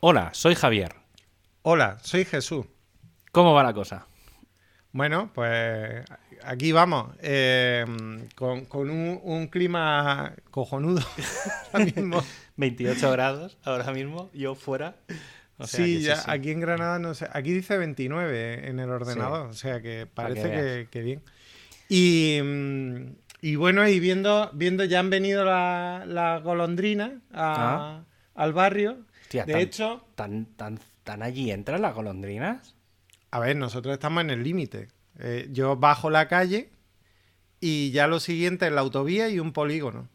Hola, soy Javier. Hola, soy Jesús. ¿Cómo va la cosa? Bueno, pues aquí vamos, eh, con, con un, un clima cojonudo ahora mismo. 28 grados ahora mismo, yo fuera. O sea sí, ya, aquí en Granada no sé, aquí dice 29 en el ordenador, o sea que parece que, bien. Y, y bueno, y viendo, viendo ya han venido las la golondrinas a- al barrio. De tan- hecho, ¿Tan, tan, tan allí entran las golondrinas? a ver, nosotros estamos en el límite. Eh, yo bajo la calle y ya lo siguiente es la autovía y un polígono.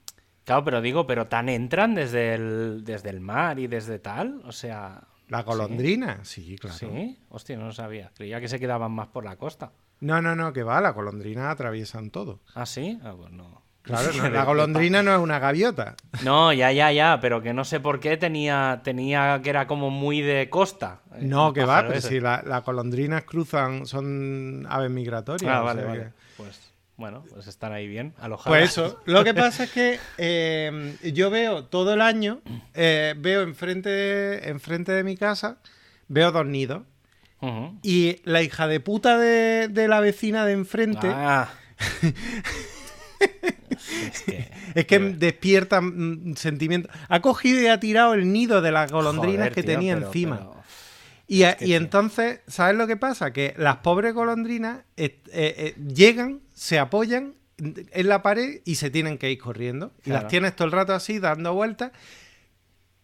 Claro, pero digo, pero tan entran desde el, desde el mar y desde tal, o sea... La golondrina, sí, claro. Sí, hostia, no lo sabía. Creía que se quedaban más por la costa. No, no, no, que va, la golondrina atraviesan todo. ¿Ah, sí? Ah, pues no. Claro, no, la golondrina no es una gaviota. No, ya, ya, ya, pero que no sé por qué tenía, tenía que era como muy de costa. eh, No, que va, pero ese. si la- las golondrinas cruzan, son aves migratorias. Ah, vale, sea vale. que- Pues bueno, pues están ahí bien, alojadas. Pues eso, lo que pasa es que eh, yo veo todo el año, eh, veo enfrente de, enfrente de mi casa, veo dos nidos. Y la hija de puta de, de la vecina de enfrente Ah. es que... es que despierta mm, sentimiento. Ha cogido y ha tirado el nido de las golondrinas Joder, que tío, tenía pero- encima. pero- Y, a- Es que, y tío. entonces, ¿sabes lo que pasa? Que las pobres golondrinas eh, eh, eh, llegan, se apoyan en la pared y se tienen que ir corriendo. Y Claro. las tienes todo el rato así, dando vueltas,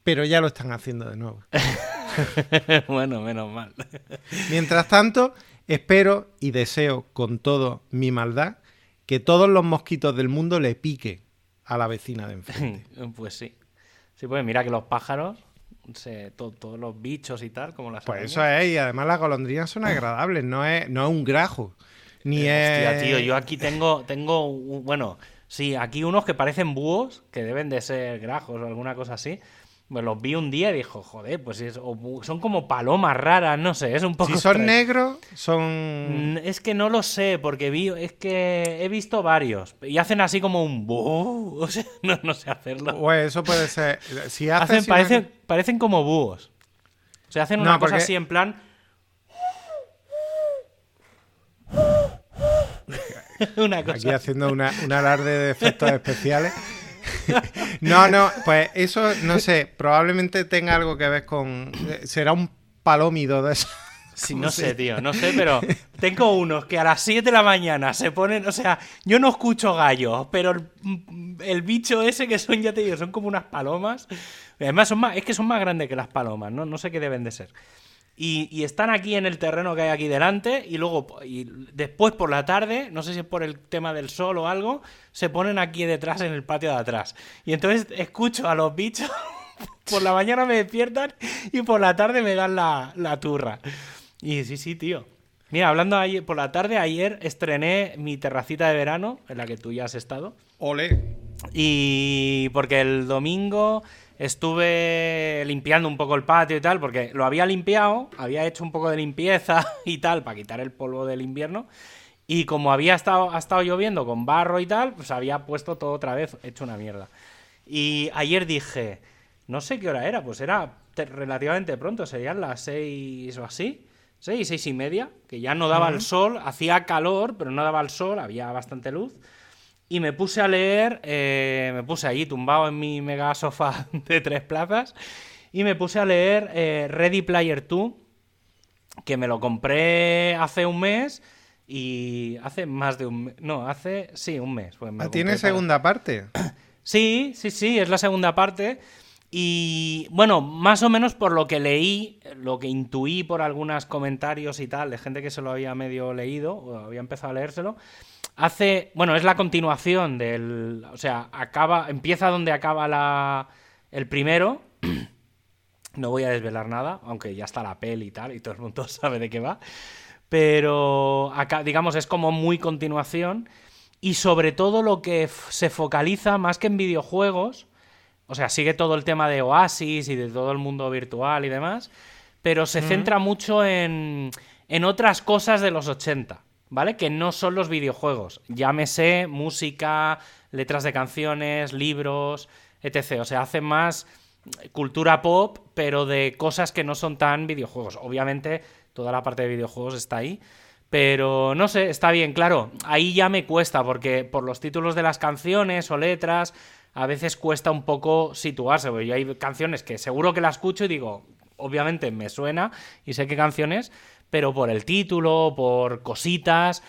pero ya lo están haciendo de nuevo. bueno, menos mal. Mientras tanto, espero y deseo con todo mi maldad que todos los mosquitos del mundo le pique a la vecina de enfrente. pues sí. Sí, pues mira que los pájaros, se- to- todos los bichos y tal, como las Pues arañas. eso es, y además las golondrinas son agradables, no es, no es un grajo. Ni Hostia, es... tío, yo aquí tengo, tengo, bueno, sí, aquí unos que parecen búhos, que deben de ser grajos o alguna cosa así. Me los vi un día y dijo, joder, pues es- son como palomas raras, no sé, es un poco. Si son extraño. negros, son... Es que no lo sé, porque vi, es que he visto varios y hacen así como un o sea, no, no sé hacerlo. Pues eso puede ser. Si Hacen, una- parecen, parecen como búhos. O sea, hacen No, una cosa porque- así en plan. una cosa. Aquí haciendo una, un alarde de efectos especiales. no, no, pues eso, no sé, probablemente tenga algo que ver con... Será un palómido de eso. Sí, no sé, tío, no sé, pero tengo unos que a las 7 de la mañana se ponen, o sea, yo no escucho gallos, pero el, el bicho ese que son, ya te digo, son como unas palomas. Además, son más, es que son más grandes que las palomas, ¿no? No sé qué deben de ser. Y, y están aquí en el terreno que hay aquí delante y luego, y después por la tarde, no sé si es por el tema del sol o algo, se ponen aquí detrás en el patio de atrás. Y entonces escucho a los bichos, por la mañana me despiertan y por la tarde me dan la, la turra. Y sí, sí, tío. Mira, hablando ayer, por la tarde, ayer estrené mi terracita de verano, en la que tú ya has estado. Ole. Y porque el domingo estuve limpiando un poco el patio y tal, porque lo había limpiado, había hecho un poco de limpieza y tal, para quitar el polvo del invierno. Y como había estado, ha estado lloviendo con barro y tal, pues había puesto todo otra vez hecho una mierda. Y ayer dije, no sé qué hora era, pues era te- relativamente pronto, serían las seis o así. Seis, seis y media, que ya no daba el sol, hacía calor, pero no daba el sol, había bastante luz. Y me puse a leer, eh, me puse allí tumbado en mi mega sofá de tres plazas y me puse a leer eh, Ready Player 2, que me lo compré hace un mes y hace más de un mes, no, hace, sí, un mes. pues me Ah, ¿Tiene para- segunda parte? Sí, sí, sí, es la segunda parte. Y bueno, más o menos por lo que leí, lo que intuí por algunos comentarios y tal, de gente que se lo había medio leído, o había empezado a leérselo, hace, bueno, es la continuación del, o sea, acaba, empieza donde acaba la, el primero. No voy a desvelar nada, aunque ya está la peli y tal, y todo el mundo sabe de qué va. Pero acá, digamos, es como muy continuación. Y sobre todo lo que se focaliza más que en videojuegos, o sea, sigue todo el tema de Oasis y de todo el mundo virtual y demás, pero se centra mucho en, en otras cosas de los 80, ¿vale? Que no son los videojuegos. Llámese música, letras de canciones, libros, etc. O sea, hace más cultura pop, pero de cosas que no son tan videojuegos. Obviamente, toda la parte de videojuegos está ahí. Pero no sé, está bien, claro. Ahí ya me cuesta, porque por los títulos de las canciones o letras, a veces cuesta un poco situarse. Porque yo hay canciones que seguro que la escucho y digo, obviamente me suena y sé qué canciones, pero por el título, por cositas,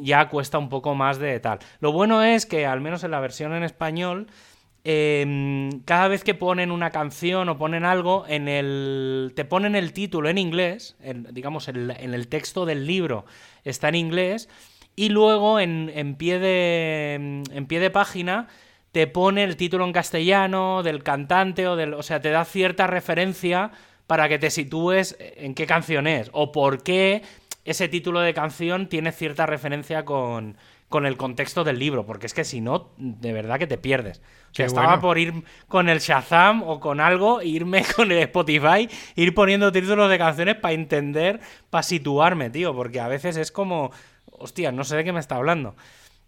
ya cuesta un poco más de tal. Lo bueno es que, al menos en la versión en español, Em, cada vez que ponen una canción o ponen algo, en el, te ponen el título en inglés, digamos, en, el texto del libro está en inglés, y luego en, pie de, en pie de página te pone el título en castellano del cantante o del... O sea, te da cierta referencia para que te sitúes en qué canción es o por qué ese título de canción tiene cierta referencia con, con el contexto del libro, porque es que si no, de verdad que te pierdes. O sea, estaba por ir con el Shazam o con algo, irme con el Spotify, ir poniendo títulos de canciones para entender, para situarme, tío, porque a veces es como, hostia, no sé de qué me está hablando.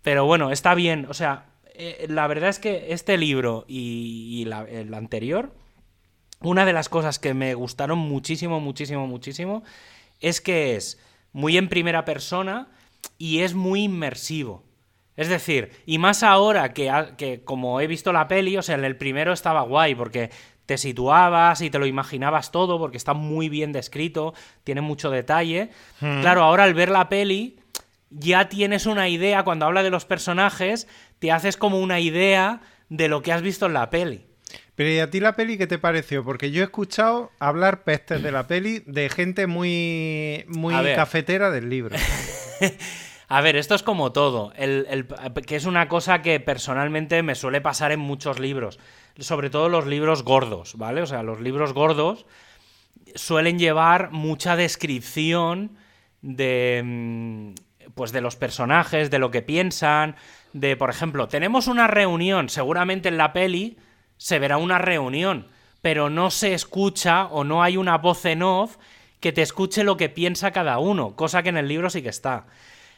Pero bueno, está bien, o sea, eh, la verdad es que este libro y, el anterior, una de las cosas que me gustaron muchísimo, muchísimo, muchísimo, es que es muy en primera persona, y es muy inmersivo. Es decir, y más ahora que, que, como he visto la peli, o sea, en el primero estaba guay porque te situabas y te lo imaginabas todo porque está muy bien descrito, tiene mucho detalle. Hmm. Claro, ahora al ver la peli ya tienes una idea, cuando habla de los personajes, te haces como una idea de lo que has visto en la peli. Pero ¿y a ti la peli qué te pareció? Porque yo he escuchado hablar pestes de la peli de gente muy, muy cafetera del libro. A ver, esto es como todo, que es una cosa que personalmente me suele pasar en muchos libros, sobre todo los libros gordos, ¿vale? O sea, los libros gordos suelen llevar mucha descripción de mm, pues de los personajes, de lo que piensan, de por ejemplo, tenemos una reunión, seguramente en la peli se verá una reunión, pero no se escucha o no hay una voz en off que te escuche lo que piensa cada uno, cosa que en el libro sí que está.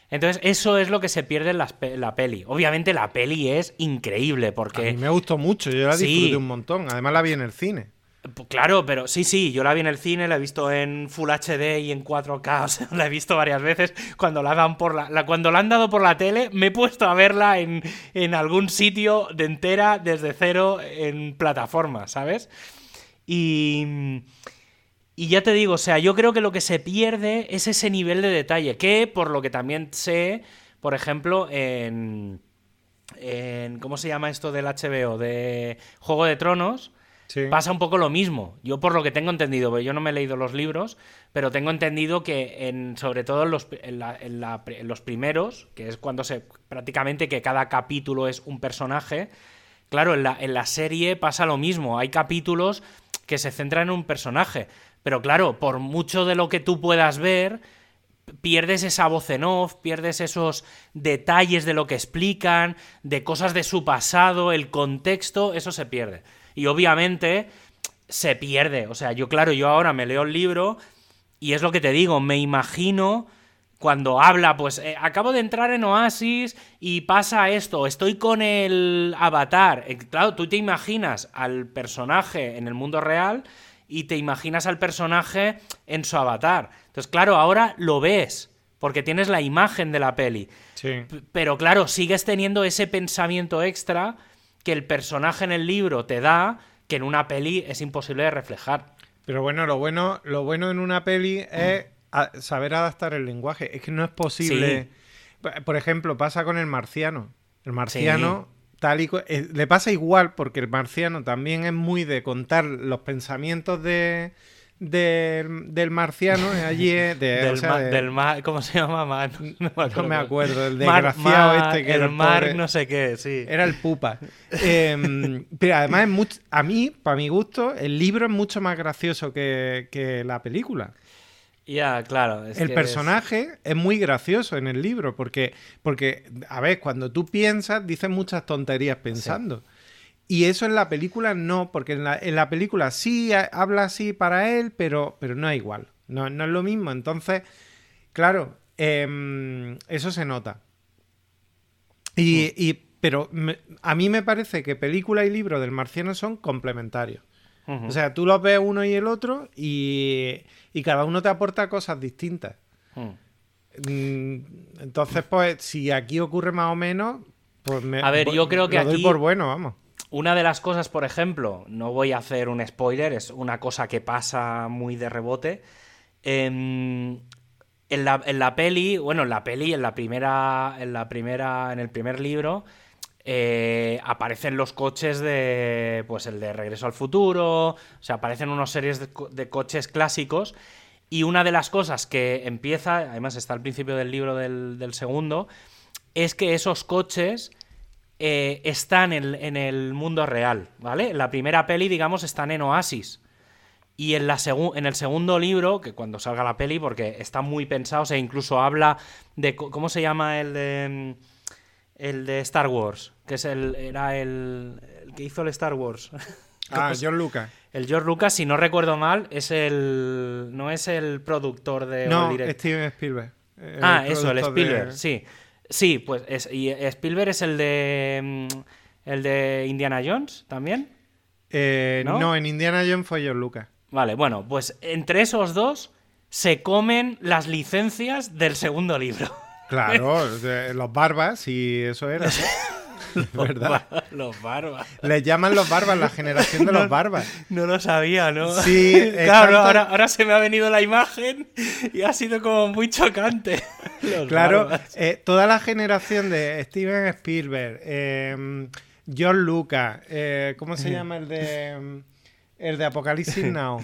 Entonces, eso es lo que se pierde en la, peli. Obviamente, la peli es increíble porque. A mí me gustó mucho, yo la disfruté un montón. Además, la vi en el cine. Pues claro, pero sí, sí, yo la vi en el cine, la he visto en Full HD y en 4K, o sea, la he visto varias veces. Cuando la dan por la, cuando la han dado por la tele, me he puesto a verla en, en algún sitio de entera, desde cero, en plataforma, ¿sabes? Y. Y ya te digo, o sea, yo creo que lo que se pierde es ese nivel de detalle, que por lo que también sé, por ejemplo, en... en ¿Cómo se llama esto del HBO? De Juego de Tronos. Pasa un poco lo mismo. Yo por lo que tengo entendido, yo no me he leído los libros, pero tengo entendido que en, sobre todo en los, en los primeros, que es cuando se prácticamente que cada capítulo es un personaje, claro, en la, en la serie pasa lo mismo. Hay capítulos que se centran en un personaje. Pero claro, por mucho de lo que tú puedas ver, pierdes esa voz en off, pierdes esos detalles de lo que explican, de cosas de su pasado, el contexto, eso se pierde. Y obviamente se pierde. O sea, yo claro, yo ahora me leo el libro y es lo que te digo, me imagino cuando habla, pues eh, acabo de entrar en Oasis y pasa esto, estoy con el avatar. Eh, claro, tú te imaginas al personaje en el mundo real y te imaginas al personaje en su avatar. Entonces, claro, ahora lo ves, porque tienes la imagen de la peli. Sí. Pero claro, sigues teniendo ese pensamiento extra que el personaje en el libro te da, que en una peli es imposible de reflejar. Pero bueno, lo bueno, lo bueno en una peli es saber adaptar el lenguaje. Es que no es posible. Por ejemplo, pasa con el marciano. El marciano eh, le pasa igual porque el marciano también es muy de contar los pensamientos de, del marciano eh, allí eh, del, mar, ¿cómo se llama? No me acuerdo, el desgraciado este que el mar no sé qué, sí. Era el pupa. Em, pero además a mí, para mi gusto, el libro es mucho más gracioso que, que la película. Ya, claro. el personaje es... muy gracioso en el libro porque, porque, a ver, cuando tú piensas, dices muchas tonterías pensando. Y eso en la película no, porque en la, en la película sí habla así para él, pero, pero no es igual. No, no es lo mismo. Entonces, claro, em, eso se nota. Y, mm. y pero a mí me parece que película y libro del marciano son complementarios. O sea, tú los ves uno y el otro y, y cada uno te aporta cosas distintas. Mm, Entonces, pues, si aquí ocurre más o menos, pues me. A ver, yo creo que lo doy aquí- por bueno, vamos. Una de las cosas, por ejemplo, no voy a hacer un spoiler, es una cosa que pasa muy de rebote. em, en, la, en la peli, bueno, en la peli, en la primera, en la primera, en el primer libro, eh, aparecen los coches de, pues el de Regreso al Futuro, o sea, aparecen unas series de, de coches clásicos. Y una de las cosas que empieza, además está al principio del libro del, del segundo, es que esos coches eh, están en, en el mundo real, ¿vale? En la primera peli, digamos, están en Oasis. Y en, la en el segundo libro, que cuando salga la peli, porque está muy pensado, o sea, incluso habla de. ¿Cómo se llama el de. El de Star Wars? Que es el. Era el. El que hizo el Star Wars. Ah, ¿Cómo se- John Lucas. El George Lucas, si no recuerdo mal, es el. No es el productor de. No, el Steven Spielberg. el Ah, eso, el de- Spielberg, sí. Sí, pues es, y Spielberg es el de. mm, El de Indiana Jones también. Eh, ¿No? ¿No? en Indiana Jones fue John Lucas. Vale, bueno, pues entre esos dos se comen las licencias del segundo libro. Claro, los barbas, y eso era. ¿Verdad? Los barbas. Les llaman los barbas, la generación de los barbas. No lo sabía, ¿no? Sí, claro, tanto- ahora, ahora se me ha venido la imagen y ha sido como muy chocante. Los Claro, barbas. eh, toda la generación de Steven Spielberg, eh, John Lucas, eh, ¿cómo se llama el de el de Apocalipsis Now?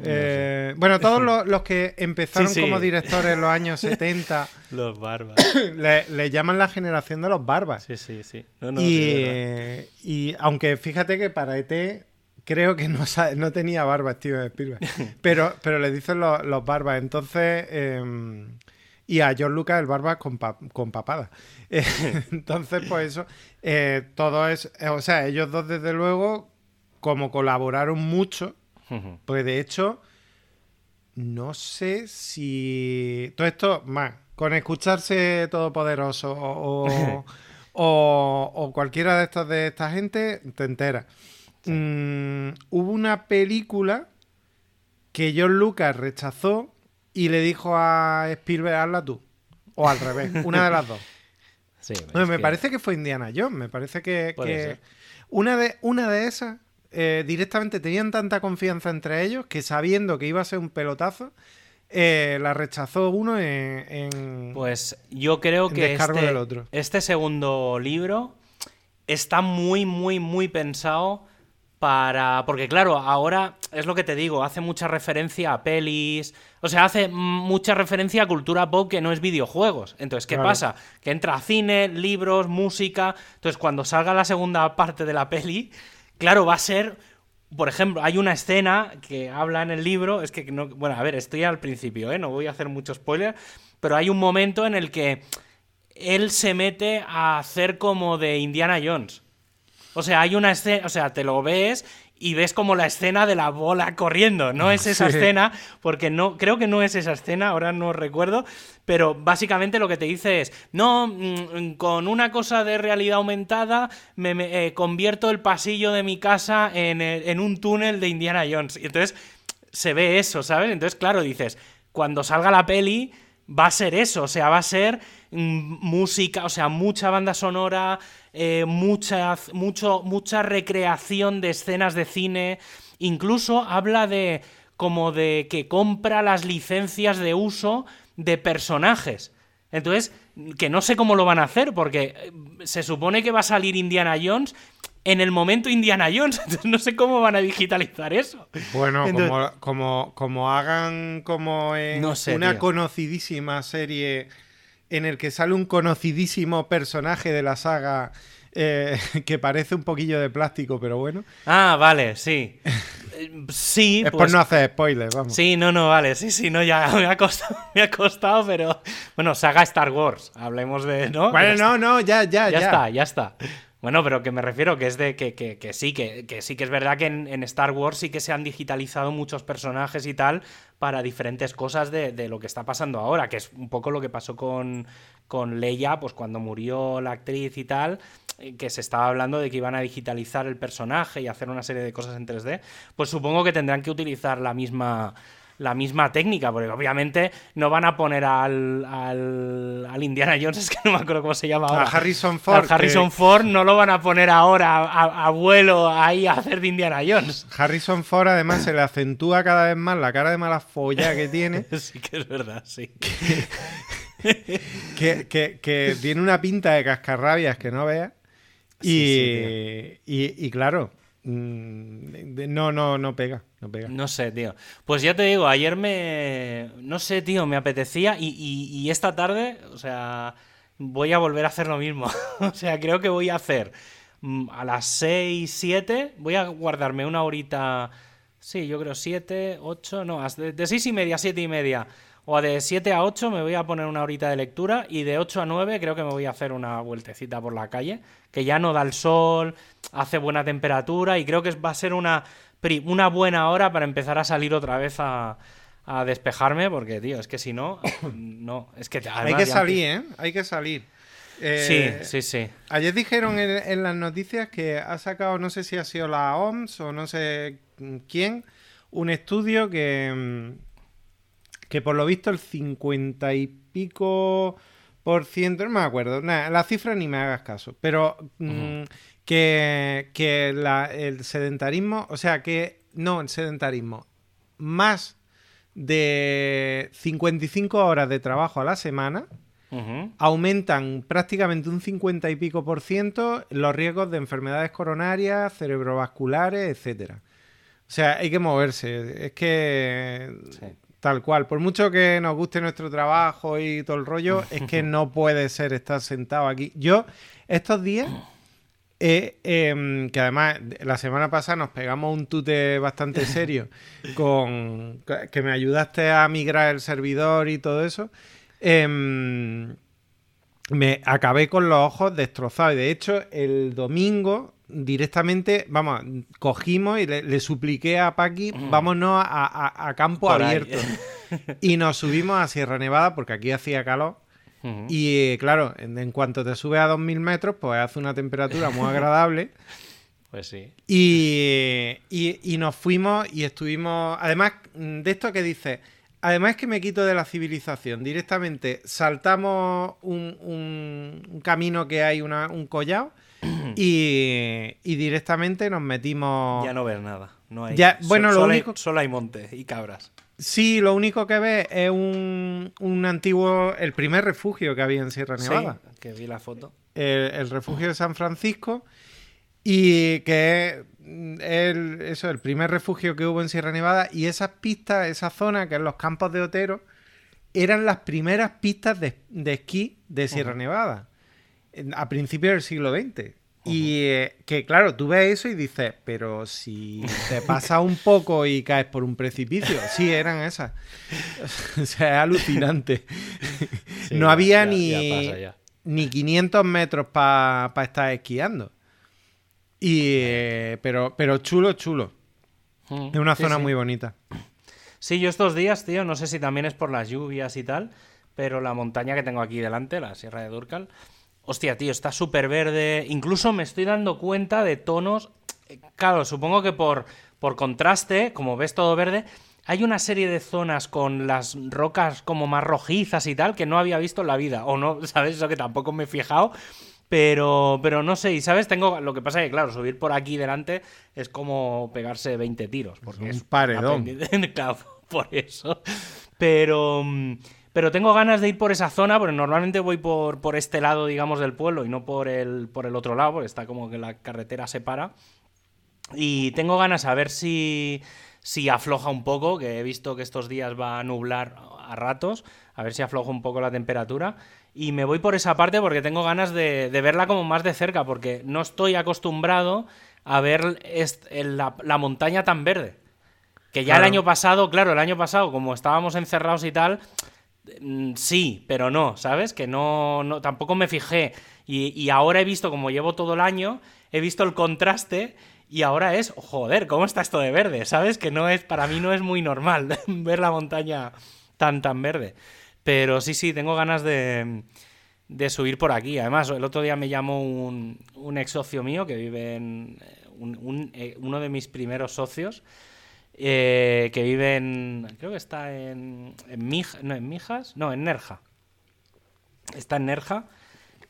Eh, bueno, todos los, los que empezaron Sí, sí. como directores en los años 70 Los barbas. le, le llaman la generación de los barbas. Sí, sí, sí. No, no, y, eh, aunque fíjate que para ET creo que no, tenía barba Steven Spielberg, pero, pero le dicen los, los barbas. Entonces, eh, y a John Lucas el barba con, pa- con papada. Eh, entonces, pues eso, eh, todo es, o sea, ellos dos desde luego, como colaboraron mucho, Pues de hecho, no sé si. Todo esto, más, con escucharse Todopoderoso o, o, o- o cualquiera de estos de esta gente, te enteras. Mm, hubo una película que John Lucas rechazó y le dijo a Spielberg, hazla tú. O al revés, una de las dos. Sí, Bueno, es me parece que fue Indiana Jones, me parece que, que una de una de esas eh, directamente tenían tanta confianza entre ellos que sabiendo que iba a ser un pelotazo, eh, la rechazó uno en, en- Pues yo creo que descargo este, del otro. este segundo libro está muy, muy, muy pensado para... Porque claro, ahora es lo que te digo, hace mucha referencia a pelis, o sea, hace mucha referencia a cultura pop que no es videojuegos. Entonces, ¿qué Claro. pasa? Que entra cine, libros, música. Entonces, cuando salga la segunda parte de la peli, claro, va a ser... Por ejemplo, hay una escena que habla en el libro, es que no, bueno, a ver, estoy al principio, ¿eh? no voy a hacer mucho spoiler, pero hay un momento en el que él se mete a hacer como de Indiana Jones. O sea, hay una escena, o sea, te lo ves y ves como la escena de la bola corriendo. No es esa Sí. escena, porque no, creo que no es esa escena, ahora no recuerdo, pero básicamente lo que te dice es, no, mm, con una cosa de realidad aumentada me, me, eh, convierto el pasillo de mi casa en, el- en un túnel de Indiana Jones. Y entonces se ve eso, ¿sabes? Entonces, claro, dices, cuando salga la peli va a ser eso, o sea, va a ser mm, música, o sea, mucha banda sonora, eh, mucha, mucho, mucha recreación de escenas de cine, incluso habla de como de que compra las licencias de uso de personajes. Entonces, que no sé cómo lo van a hacer, porque eh, se supone que va a salir Indiana Jones en el momento Indiana Jones, entonces no sé cómo van a digitalizar eso. Bueno, Entonces- como, como, como hagan como en No sé, una tío. conocidísima serie en el que sale un conocidísimo personaje de la saga eh, que parece un poquillo de plástico, pero bueno. Ah, vale, sí. Sí, es por pues no hacer spoilers, vamos. Sí, no, no, vale, sí, sí, no, ya me ha costado, me ha costado, pero bueno, saga Star Wars, hablemos de, ¿no? Bueno, no, no, ya, ya, ya, ya. está, ya está. Bueno, pero que me refiero que es de que, que- que sí, que, que sí que es verdad que en, Star Wars sí que se han digitalizado muchos personajes y tal para diferentes cosas de, de lo que está pasando ahora, que es un poco lo que pasó con, con Leia, pues cuando murió la actriz y tal, que se estaba hablando de que iban a digitalizar el personaje y hacer una serie de cosas en 3D, pues supongo que tendrán que utilizar la misma la misma técnica, porque obviamente no van a poner al, al, Indiana Jones, es que no me acuerdo cómo se llama ahora. A Harrison Ford. Harrison Ford no lo van a poner ahora a, vuelo ahí a hacer de Indiana Jones. Harrison Ford además se le acentúa cada vez más la cara de mala folla que tiene. sí que es verdad, sí. que, tiene una pinta de cascarrabias que no veas. y, y claro, Mm, no, no, no pega, no pega. No sé, tío. Pues ya te digo, ayer me. No sé, tío, me apetecía y, esta tarde, o sea, voy a volver a hacer lo mismo. o sea, creo que voy a hacer mm, a las 6, 7, voy a guardarme una horita. Sí, yo creo 7, 8, no, de 6 y media, 7 y media o de 7 a 8 me voy a poner una horita de lectura y de 8 a 9 creo que me voy a hacer una vueltecita por la calle, que ya no da el sol, hace buena temperatura y creo que va a ser una, una buena hora para empezar a salir otra vez a, despejarme, porque, tío, es que si no, no, es que... Hay que salir, ¿eh? Hay que salir. Eh, sí, sí, sí. Ayer dijeron en, en, las noticias que ha sacado, no sé si ha sido la OMS o no sé quién, un estudio que mm, que por lo visto el 50 y pico por ciento, no me acuerdo, nada, la cifra ni me hagas caso, pero mm, que, el sedentarismo, o sea que, no, el sedentarismo, más de 55 horas de trabajo a la semana, aumentan prácticamente un 50 y pico por ciento los riesgos de enfermedades coronarias, cerebrovasculares, etcétera. O sea, hay que moverse. Es que Tal cual. Por mucho que nos guste nuestro trabajo y todo el rollo, es que no puede ser estar sentado aquí. Yo, estos días, em, que además la semana pasada nos pegamos un tute bastante serio con que me ayudaste a migrar el servidor y todo eso. Em, me acabé con los ojos destrozados. Y de hecho, el domingo directamente, vamos, cogimos y le, supliqué a Paqui, vámonos a, campo abierto. y nos subimos a Sierra Nevada porque aquí hacía calor. Y claro, en, cuanto te subes a 2000 metros, pues hace una temperatura muy agradable. Pues sí. Y, y, nos fuimos y estuvimos. Además, de esto que dices, además que me quito de la civilización, directamente saltamos un, un, camino que hay un collado y, directamente nos metimos. Ya no ves nada. No hay... bueno, lo único... hay, solo hay monte y cabras. Sí, lo único que ves es un, antiguo. El primer refugio que había en Sierra Nevada. Sí, que vi la foto. El, refugio de San Francisco. Y que es el, eso, el primer refugio que hubo en Sierra Nevada. Y esas pistas, esa zona, que es los campos de Otero, eran las primeras pistas de, esquí de Sierra Nevada a principios del siglo XX. Y eh, que claro, tú ves eso y dices, pero si te pasa un poco y caes por un precipicio, sí, eran esas. o sea, es alucinante. no había ni, ni 500 metros para estar esquiando. Y, eh, pero, pero chulo, chulo. Es una zona muy bonita. Sí, yo estos días, tío, no sé si también es por las lluvias y tal, pero la montaña que tengo aquí delante, la Sierra de Durcal, Hostia, tío, está súper verde. Incluso me estoy dando cuenta de tonos. Claro, supongo que por, por contraste, como ves todo verde, hay una serie de zonas con las rocas como más rojizas y tal que no había visto en la vida. O no, ¿sabes? Eso que tampoco me he fijado. Pero, pero no sé, y sabes, tengo. Lo que pasa es que, claro, subir por aquí delante es como pegarse 20 tiros. Porque es un paredón. claro, por eso. Pero. Pero tengo ganas de ir por esa zona, porque normalmente voy por, por este lado, digamos, del pueblo y no por el, por el otro lado, porque está como que la carretera se para. Y tengo ganas a ver si, si afloja un poco, que he visto que estos días va a nublar a ratos, a ver si afloja un poco la temperatura. Y me voy por esa parte porque tengo ganas de, verla como más de cerca, porque no estoy acostumbrado a ver la, la montaña tan verde. Que ya el año pasado, claro, el año pasado, como estábamos encerrados y tal, sí, pero no, ¿sabes? Que no, no tampoco me fijé. Y, ahora he visto, como llevo todo el año, he visto el contraste y ahora es, joder, ¿cómo está esto de verde? ¿Sabes? Que no es, para mí no es muy normal ver la montaña tan, tan verde. Pero sí, sí, tengo ganas de, subir por aquí. Además, el otro día me llamó un, ex socio mío que vive en. Eh, uno de mis primeros socios. Eh, que vive en. Creo que está en. En, no, en Mijas. No, en Nerja. Está en Nerja.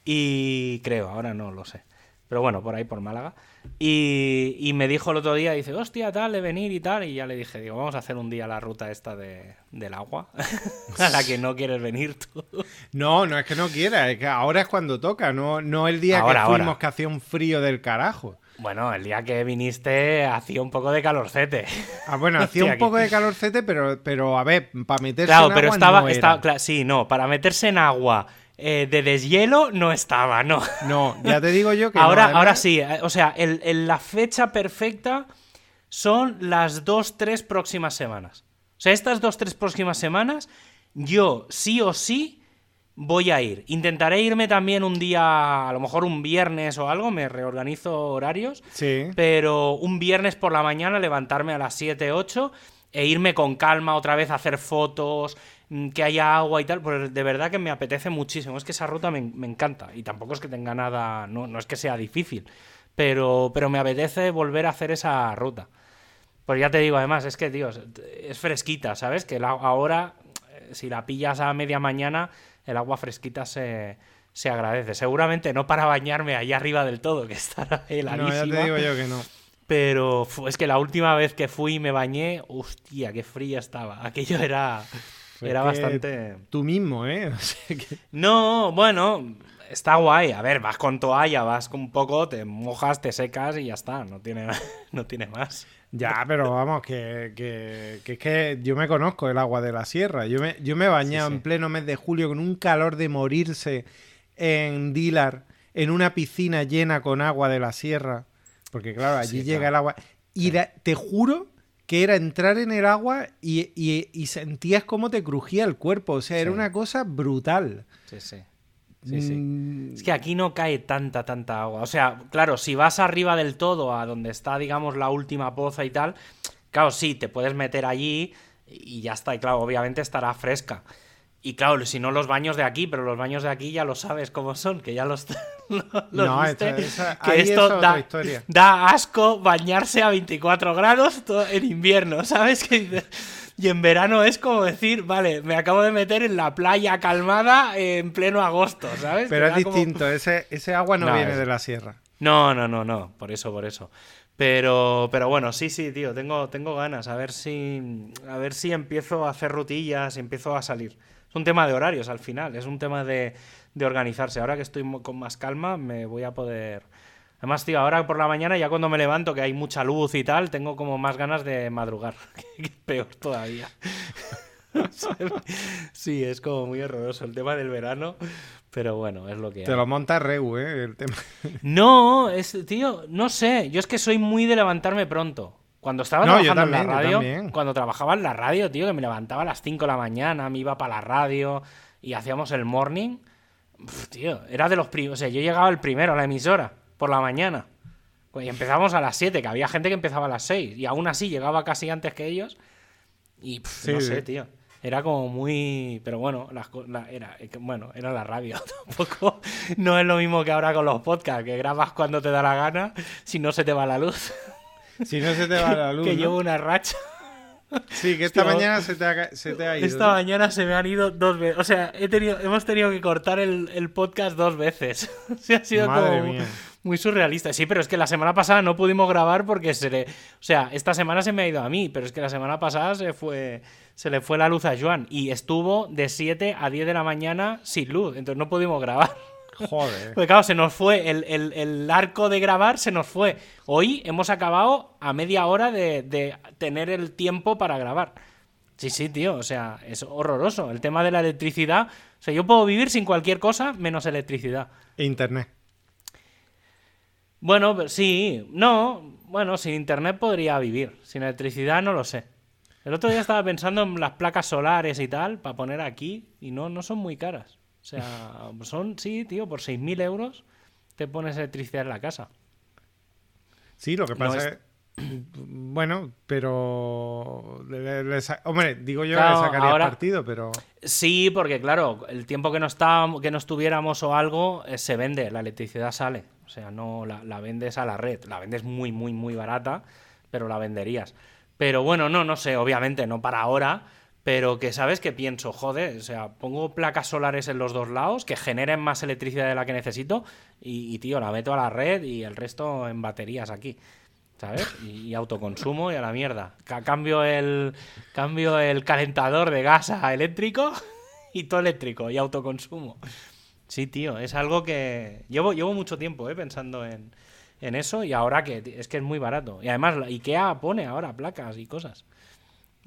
Y creo, ahora no lo sé. Pero bueno, por ahí, por Málaga. Y, me dijo el otro día, dice, hostia, tal, de venir y tal. Y ya le dije, digo, vamos a hacer un día la ruta esta de, del agua, a la que no quieres venir tú. No, no es que no quiera, es que ahora es cuando toca, no, no el día que fuimos que hacía un frío del carajo. Bueno, el día que viniste hacía un poco de calorcete. Ah, bueno, hacía un poco de calorcete, pero, pero a ver, para meterse en agua. pero estaba, estaba sí, no, para meterse en agua eh, de deshielo no estaba, no. No, ya te digo yo que. ahora, ahora sí, eh, o sea, la fecha perfecta son las dos, tres próximas semanas. O sea, estas dos, tres próximas semanas, yo sí o sí voy a ir. Intentaré irme también un día, a lo mejor un viernes o algo, me reorganizo horarios. Sí. Pero un viernes por la mañana levantarme a las 7, 8 e irme con calma otra vez a hacer fotos, Mm, que haya agua y tal, pues de verdad que me apetece muchísimo. Es que esa ruta me, encanta y tampoco es que tenga nada, no, no es que sea difícil, pero, pero me apetece volver a hacer esa ruta. Pues ya te digo, además, es que, tío, es fresquita, ¿sabes? Que ahora, eh, si la pillas a media mañana, el agua fresquita se, se agradece. Seguramente no para bañarme allá arriba del todo, que estará heladísima. No, ya te digo yo que no. Pero es que la última vez que fui y me bañé, hostia, qué fría estaba. Aquello era era bastante. Tú mismo, ¿eh? No, bueno, está guay. A ver, vas con toalla, vas con un poco, te mojas, te secas y ya está. No tiene, no tiene más. Ya, pero vamos, que, que, que, es que yo me conozco el agua de la sierra. Yo me, yo me he bañado en pleno mes de julio con un calor de morirse en Dilar, en una piscina llena con agua de la sierra. Porque claro, allí llega el agua. Y te juro que era entrar en el agua y, sentías cómo te crujía el cuerpo. O sea, era una cosa brutal. Sí, sí. Mm. Es que aquí no cae tanta, tanta agua. O sea, claro, si vas arriba del todo, a donde está, digamos, la última poza y tal, claro, sí, te puedes meter allí y ya está. Y claro, obviamente estará fresca. Y claro, si no los baños de aquí, pero los baños de aquí ya lo sabes cómo son, que ya los, no, que esto da, da, asco bañarse a 24 grados en invierno, ¿sabes? y en verano es como decir, vale, me acabo de meter en la playa calmada en pleno agosto, ¿sabes? Pero es distinto, ese, ese agua no, viene de la sierra. No, no, no, no, por eso, por eso. Pero, pero bueno, sí, sí, tío, tengo, tengo ganas. A ver si. A ver si empiezo a hacer rutillas empiezo a salir. Es un tema de horarios al final, es un tema de, organizarse. Ahora que estoy con más calma, me voy a poder. Además, tío, ahora por la mañana, ya cuando me levanto, que hay mucha luz y tal, tengo como más ganas de madrugar. Peor todavía. sí, es como muy horroroso el tema del verano, pero bueno, es lo que Te lo monta Reu, ¿eh? El tema. no, es, tío, no sé. Yo es que soy muy de levantarme pronto. Cuando estaba trabajando en la radio, cuando trabajaba en la radio, tío, que me levantaba a las 5 de la mañana, me iba para la radio y hacíamos el morning, tío, era de los primeros, o sea, yo llegaba el primero a la emisora por la mañana. Y empezamos a las 7, que había gente que empezaba a las 6 y aún así llegaba casi antes que ellos. Y no sé, tío. Era como muy. Pero bueno, era, bueno, era la radio. Tampoco. No es lo mismo que ahora con los podcasts, que grabas cuando te da la gana, si no se te va la luz. Si no se te va la luz. que llevo una racha. Sí, que esta mañana se te, ha, ido. Esta mañana se me han ido dos veces. O sea, he tenido, hemos tenido que cortar el, podcast dos veces. se ha sido como muy surrealista. Sí, pero es que la semana pasada no pudimos grabar porque se le. O sea, esta semana se me ha ido a mí, pero es que la semana pasada se fue. Se le fue la luz a Joan y estuvo de 7 a 10 de la mañana sin luz. Entonces no pudimos grabar. Joder. Porque claro, se nos fue, el, arco de grabar se nos fue. Hoy hemos acabado a media hora de, tener el tiempo para grabar. Sí, sí, tío, o sea, es horroroso. El tema de la electricidad, o sea, yo puedo vivir sin cualquier cosa menos electricidad. E internet. Bueno, sí, no, bueno, sin internet podría vivir. Sin electricidad no lo sé. El otro día estaba pensando en las placas solares y tal, para poner aquí, y no, no son muy caras. O sea, son, sí, tío, por 6.000 euros te pones electricidad en la casa. Sí, lo que pasa es... Bueno, pero. le- hombre, digo yo Claro, que le sacaría ahora- partido, pero. Sí, porque claro, el tiempo que no estábamos, que no estuviéramos o algo, eh, se vende, la electricidad sale. O sea, no la, la vendes a la red. La vendes muy, muy, muy barata, pero la venderías. Pero bueno, no, no sé, obviamente, no para ahora. Pero que sabes que pienso, joder, o sea, pongo placas solares en los dos lados que generen más electricidad de la que necesito y, tío, la meto a la red y el resto en baterías aquí. ¿Sabes? Y, autoconsumo y a la mierda. Ca- cambio, el, cambio el calentador de gas a eléctrico y todo eléctrico y autoconsumo. Sí, tío, es algo que llevo, llevo mucho tiempo eh, pensando en, en eso y ahora que es que es muy barato. Y además IKEA pone ahora placas y cosas.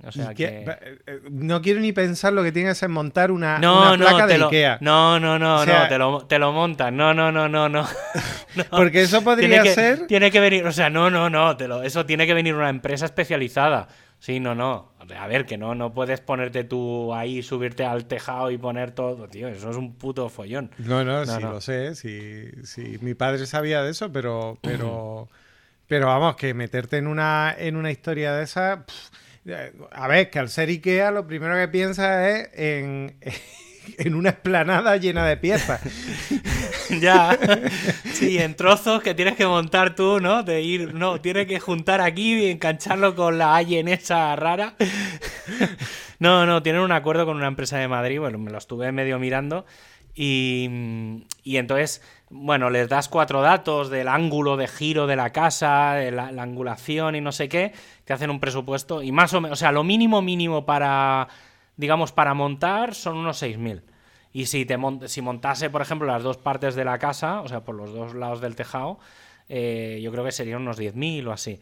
O sea ¿Y qué- que... eh, eh, No quiero ni pensar lo que tiene que ser montar una, No, una placa de lo, Ikea. no, no, no, O sea- no, te lo, te lo montan. No, no, no, no, no. No. Porque eso podría tiene que, ser. Tiene que venir, o sea, no, no, no, te lo, eso tiene que venir una empresa especializada. Sí, no, no. A ver, que no, no puedes ponerte tú ahí, subirte al tejado y poner todo, tío. Eso es un puto follón. No, no, No, sí no. lo sé, sí, sí. Mi padre sabía de eso, pero, pero, pero vamos, que meterte en una, en una historia de esa, pff, a ver, que al ser Ikea lo primero que piensas es en, en una esplanada llena de piezas. ya. Sí, en trozos que tienes que montar tú, ¿no? De ir, no, tienes que juntar aquí y engancharlo con la Allen esa rara. No, no, tienen un acuerdo con una empresa de Madrid, bueno, me lo estuve medio mirando. Y, y entonces, bueno, les das cuatro datos del ángulo de giro de la casa, de la, la angulación y no sé qué, te hacen un presupuesto y más o menos, o sea, lo mínimo mínimo para, digamos, para montar son unos 6.000. Y si, te mon- si montase, por ejemplo, las dos partes de la casa, o sea, por los dos lados del tejado, eh, yo creo que serían unos 10.000 o así.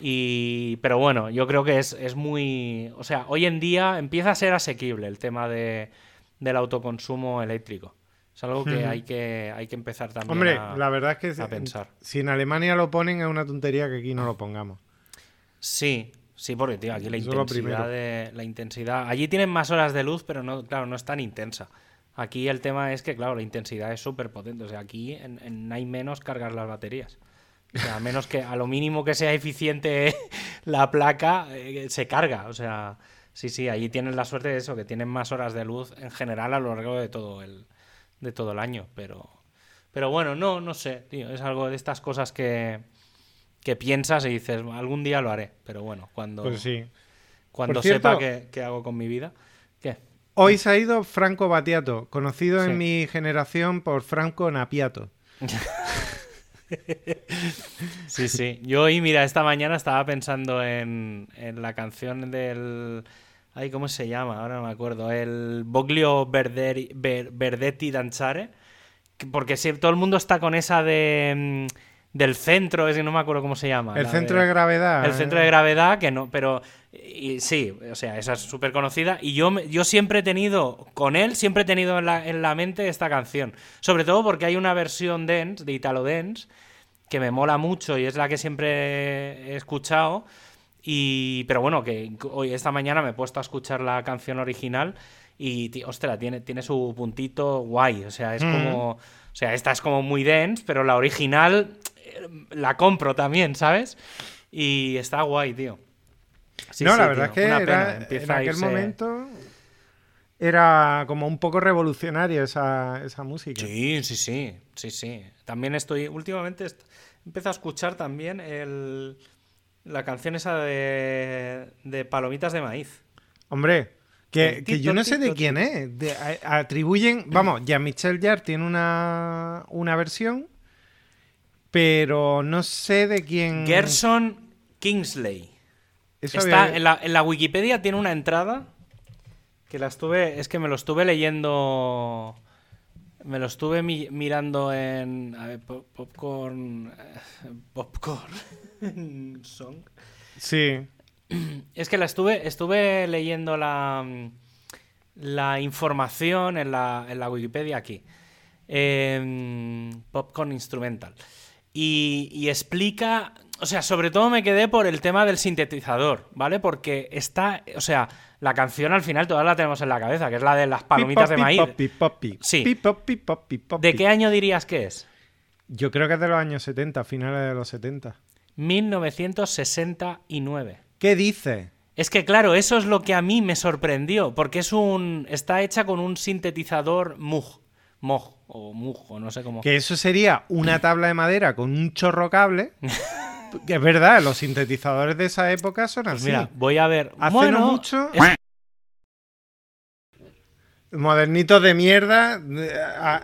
Y, pero bueno, yo creo que es, es muy... O sea, hoy en día empieza a ser asequible el tema de, del autoconsumo eléctrico. Es algo que, hay, que hay que empezar también Hombre, a... la verdad es que si- a pensar. si en Alemania lo ponen es una tontería que aquí no lo pongamos. Sí, sí, porque, tío, aquí la Eso intensidad de... La intensidad... Allí tienen más horas de luz, pero no, claro, no es tan intensa. Aquí el tema es que, claro, la intensidad es súper potente. O sea, aquí en, en hay menos cargas las baterías. O sea, a menos que a lo mínimo que sea eficiente la placa, eh, se carga. O sea, sí, sí, allí tienen la suerte de eso, que tienen más horas de luz en general a lo largo de todo el, de todo el año. Pero, pero bueno, no, no sé, tío. Es algo de estas cosas que, que piensas y dices, algún día lo haré. Pero bueno, cuando, Pues sí. cuando cierto- sepa qué, qué hago con mi vida. ¿Qué? Hoy se ha ido Franco Battiato, conocido Sí. en mi generación por Franco Napiato. Sí, sí. Yo hoy, mira, esta mañana estaba pensando en, en la canción del... Ay, ¿cómo se llama? Ahora no me acuerdo. El Boglio Verderi- Ver- Verdetti Danzare. que- Porque si todo el mundo está con esa de... mm, Del centro, es que no me acuerdo cómo se llama. El centro de gravedad. El centro de gravedad, que no, pero y, sí, o sea, esa es súper conocida. Y yo, yo siempre he tenido, con él, siempre he tenido en la, en la mente esta canción. Sobre todo porque hay una versión dance, de Italo Dance, que me mola mucho y es la que siempre he escuchado. Y, pero bueno, que hoy, esta mañana me he puesto a escuchar la canción original y, tí- ostras, tiene, tiene su puntito guay. O sea, es Mm. como. O sea, esta es como muy dense, pero la original eh, la compro también, ¿sabes? Y está guay, tío. Sí, no, sí, la verdad tío, es que era- en aquel irse- momento era como un poco revolucionario esa, esa música. Sí, sí, sí, sí, sí. También estoy, últimamente est- empiezo a escuchar también el, la canción esa de, de Palomitas de Maíz. Hombre, que, yo no sé de quién es. De- atribuyen, vamos, Jean-Michel Jarre tiene una, una versión, pero no sé de quién. Gerson Kingsley. Eso Está había- en la, en la Wikipedia tiene una entrada que la estuve, es que me lo estuve leyendo, me lo estuve mi- mirando en a ver, pop- popcorn, eh, popcorn song. Sí. Es que la estuve, estuve leyendo la, la información en la, en la Wikipedia aquí. Em, Popcorn Instrumental. Y, y explica, o sea, sobre todo me quedé por el tema del sintetizador, ¿vale? Porque está, o sea, la canción al final toda la tenemos en la cabeza, que es la de las palomitas de maíz. Sí. ¿De qué año dirías que es? Yo creo que es de los años 70, finales de los 70. 1969. ¿Qué dice? Es que claro, eso es lo que a mí me sorprendió, porque es un está hecha con un sintetizador Moog, Moog o Moog o no sé cómo. Que eso sería una tabla de madera con un chorro cable. que es verdad, los sintetizadores de esa época son Pues así. mira, voy a ver. Hace Bueno, no mucho. es- Modernitos de mierda. eh,